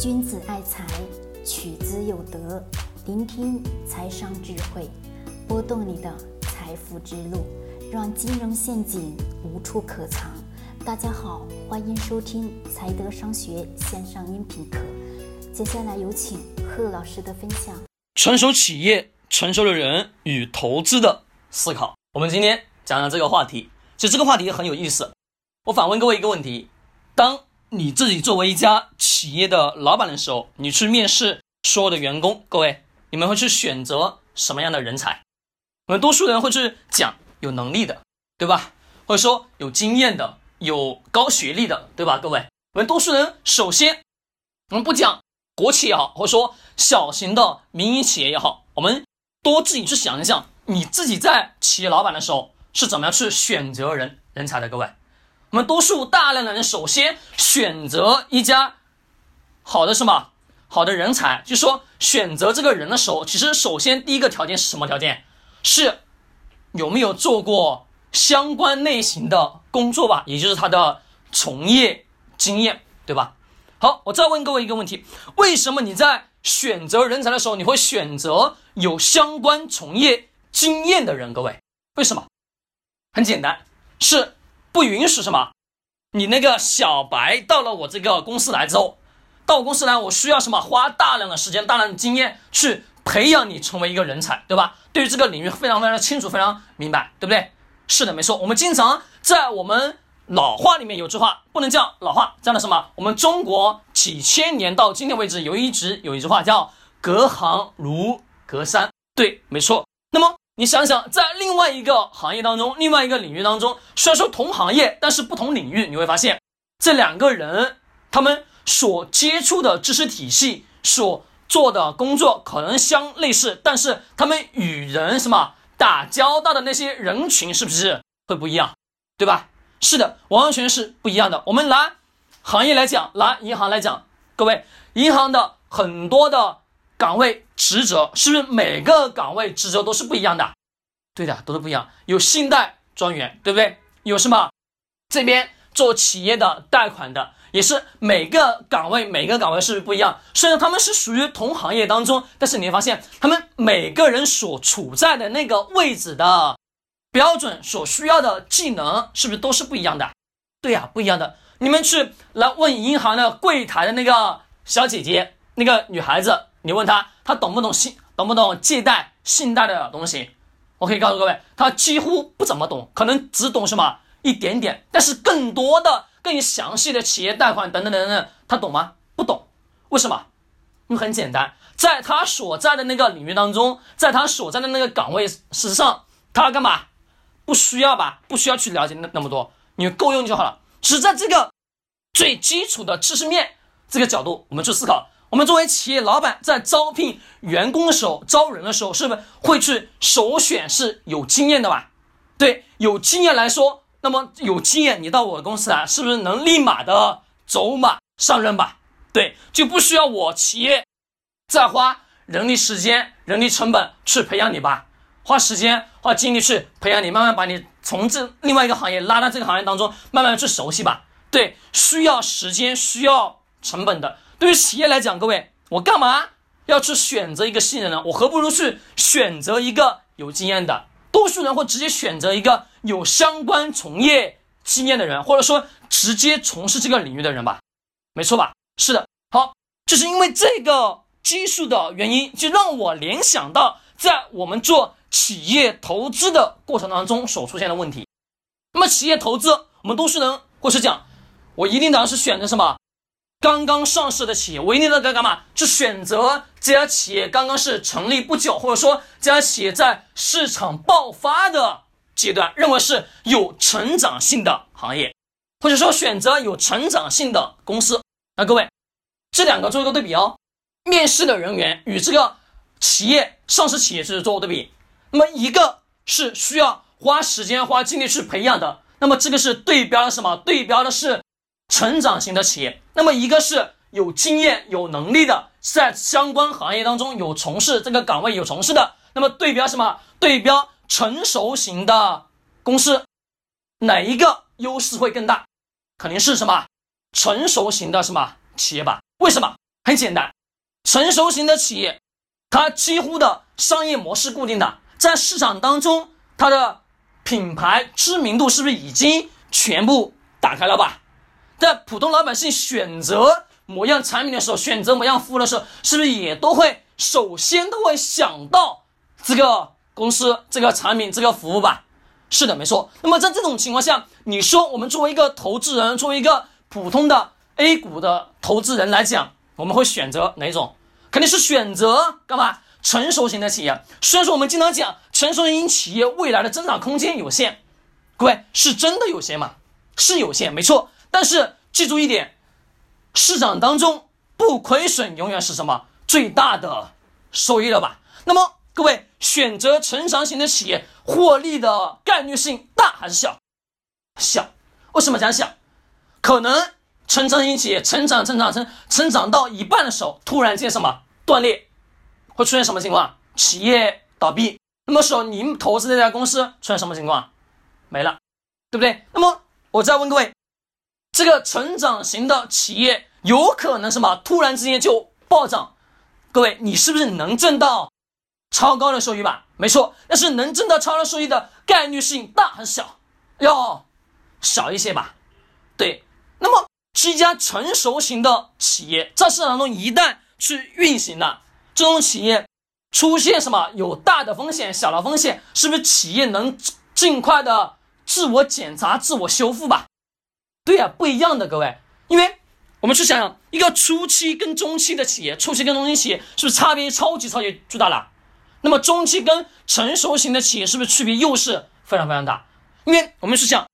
君子爱财，取之有德。聆听财商智慧，拨动你的财富之路，让金融陷阱无处可藏。大家好，欢迎收听财德商学线上音频课。接下来有请贺老师的分享。成熟企业、成熟的人与投资的思考。我们今天讲讲这个话题，其实这个话题很有意思。我反问各位一个问题：当你自己作为一家企业的老板的时候，你去面试所有的员工，各位，你们会去选择什么样的人才？我们多数人会去讲有能力的，对吧？或者说有经验的、有高学历的，对吧？各位，我们多数人首先，我们不讲国企也好，或者说小型的民营企业也好，我们多自己去想一想，你自己在企业老板的时候是怎么样去选择人人才的？各位。我们多数大量的人首先选择一家好的什么好的人才，就说选择这个人的时候，其实首先第一个条件是什么条件？是有没有做过相关类型的工作吧，也就是他的从业经验，对吧？好，我再问各位一个问题：为什么你在选择人才的时候，你会选择有相关从业经验的人？各位，为什么？很简单，是。不允许什么？你那个小白到了我这个公司来之后，到我公司来，我需要什么？花大量的时间、大量的经验去培养你成为一个人才，对吧？对于这个领域非常非常的清楚、非常明白，对不对？是的，没错。我们经常在我们老话里面有句话，不能叫老话，叫的什么？我们中国几千年到今天为止，有一直有一句话叫“隔行如隔山”。对，没错。你想想，在另外一个行业当中，另外一个领域当中，虽然说同行业，但是不同领域，你会发现这两个人他们所接触的知识体系、所做的工作可能相类似，但是他们与人什么打交道的那些人群是不是会不一样？对吧？是的，完全是不一样的。我们拿行业来讲，拿银行来讲，各位，银行的很多的。岗位职责是不是每个岗位职责都是不一样的？对的，都是不一样。有信贷专员，对不对？有什么？这边做企业的贷款的，也是每个岗位每个岗位是不是不一样。虽然他们是属于同行业当中，但是你会发现，他们每个人所处在的那个位置的标准，所需要的技能是不是都是不一样的？对呀，不一样的。你们去来问银行的柜台的那个小姐姐，那个女孩子。你问他，他懂不懂信，懂不懂借贷、信贷的东西？我可以告诉各位，他几乎不怎么懂，可能只懂什么一点点。但是更多的、更详细的企业贷款等等等等，他懂吗？不懂。为什么？因为很简单，在他所在的那个领域当中，在他所在的那个岗位，事实上他干嘛？不需要吧？不需要去了解那那么多，你够用就好了。只在这个最基础的知识面这个角度，我们去思考。我们作为企业老板，在招聘员工的时候，招人的时候，是不是会去首选是有经验的吧？对，有经验来说，那么有经验，你到我的公司来，是不是能立马的走马上任吧？对，就不需要我企业再花人力、时间、人力成本去培养你吧？花时间、花精力去培养你，慢慢把你从这另外一个行业拉到这个行业当中，慢慢去熟悉吧？对，需要时间、需要成本的。对于企业来讲，各位，我干嘛要去选择一个新人呢？我何不如去选择一个有经验的？多数人会直接选择一个有相关从业经验的人，或者说直接从事这个领域的人吧？没错吧？是的。好，就是因为这个基数的原因，就让我联想到在我们做企业投资的过程当中所出现的问题。那么，企业投资，我们多数人或是讲，我一定当然是选择什么？刚刚上市的企业，我一定在干嘛？去选择这家企业刚刚是成立不久，或者说这家企业在市场爆发的阶段，认为是有成长性的行业，或者说选择有成长性的公司。那各位，这两个做一个对比哦。面试的人员与这个企业上市企业是做对比。那么一个是需要花时间花精力去培养的，那么这个是对标的什么？对标的是。成长型的企业，那么一个是有经验、有能力的，在相关行业当中有从事这个岗位有从事的，那么对标什么？对标成熟型的公司，哪一个优势会更大？肯定是什么？成熟型的什么企业吧？为什么？很简单，成熟型的企业，它几乎的商业模式固定的，在市场当中，它的品牌知名度是不是已经全部打开了吧？在普通老百姓选择某样产品的时候，选择某样服务的时候，是不是也都会首先都会想到这个公司、这个产品、这个服务吧？是的，没错。那么在这种情况下，你说我们作为一个投资人，作为一个普通的 A 股的投资人来讲，我们会选择哪种？肯定是选择干嘛？成熟型的企业。虽然说我们经常讲成熟型企业未来的增长空间有限，各位是真的有限吗？是有限，没错。但是记住一点，市场当中不亏损永远是什么最大的收益了吧？那么各位选择成长型的企业，获利的概率性大还是小？小。为什么讲小？可能成长型企业成长、成长、成成长到一半的时候，突然间什么断裂，会出现什么情况？企业倒闭。那么时候您投资这家公司出现什么情况？没了，对不对？那么我再问各位。这个成长型的企业有可能什么突然之间就暴涨？各位，你是不是能挣到超高的收益吧？没错，但是能挣到超高收益的概率性大还是小？要小一些吧。对，那么是一家成熟型的企业，在市场中一旦去运行了，这种企业出现什么有大的风险、小的风险，是不是企业能尽快的自我检查、自我修复吧？对呀，不一样的各位，因为我们去想，一个初期跟中期的企业，初期跟中期企业是不是差别超级超级巨大了？那么中期跟成熟型的企业是不是区别又是非常非常大？因为我们是想，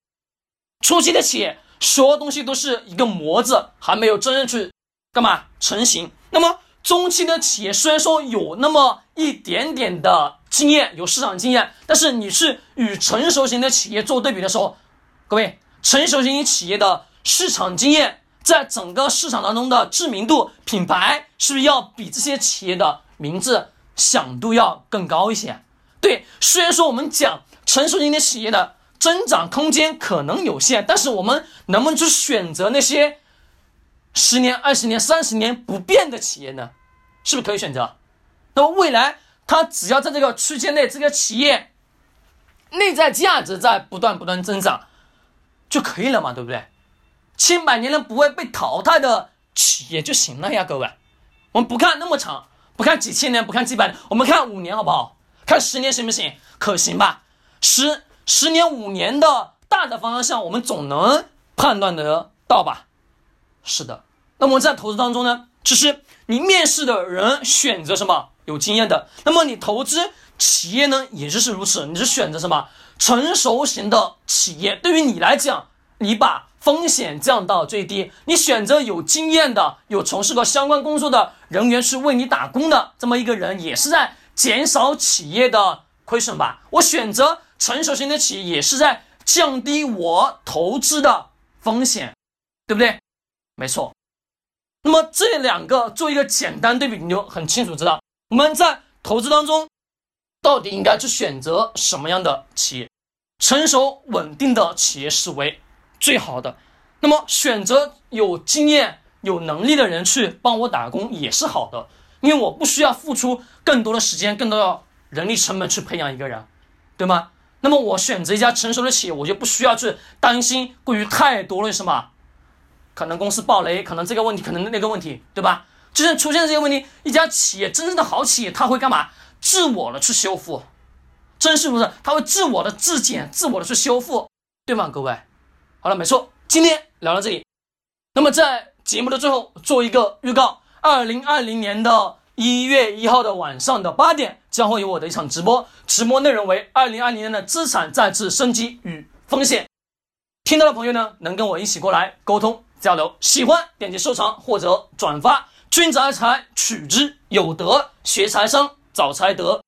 初期的企业，所有东西都是一个模子，还没有真正去干嘛成型。那么中期的企业虽然说有那么一点点的经验，有市场经验，但是你是与成熟型的企业做对比的时候，各位。成熟型企业的市场经验，在整个市场当中的知名度、品牌，是不是要比这些企业的名字响度要更高一些？对，虽然说我们讲成熟型的企业的增长空间可能有限，但是我们能不能去选择那些十年、二十年、三十年不变的企业呢？是不是可以选择？那么未来它只要在这个区间内，这个企业内在价值在不断不断增长。就可以了嘛，对不对？千百年了不会被淘汰的企业就行了呀，各位。我们不看那么长，不看几千年，不看几百年，我们看五年好不好？看十年行不行？可行吧？十十年、五年的大的方向，我们总能判断得到吧？是的。那么在投资当中呢，其实你面试的人选择什么有经验的，那么你投资企业呢，也就是如此，你是选择什么？成熟型的企业对于你来讲，你把风险降到最低，你选择有经验的、有从事过相关工作的人员去为你打工的这么一个人，也是在减少企业的亏损吧？我选择成熟型的企业，也是在降低我投资的风险，对不对？没错。那么这两个做一个简单对比，你就很清楚知道我们在投资当中。到底应该去选择什么样的企业？成熟稳定的企业是为最好的。那么选择有经验、有能力的人去帮我打工也是好的，因为我不需要付出更多的时间、更多的人力成本去培养一个人，对吗？那么我选择一家成熟的企业，我就不需要去担心过于太多的什么，可能公司暴雷，可能这个问题，可能那个问题，对吧？就算出现这些问题，一家企业真正的好企业，他会干嘛？自我的去修复，真是不是？他会自我的自检，自我的去修复，对吗？各位，好了，没错，今天聊到这里。那么在节目的最后做一个预告：二零二零年的一月一号的晚上的八点，将会有我的一场直播，直播内容为二零二零年的资产再次升级与风险。听到的朋友呢，能跟我一起过来沟通交流。喜欢点击收藏或者转发。君子爱财，取之有德，学财商。早才得。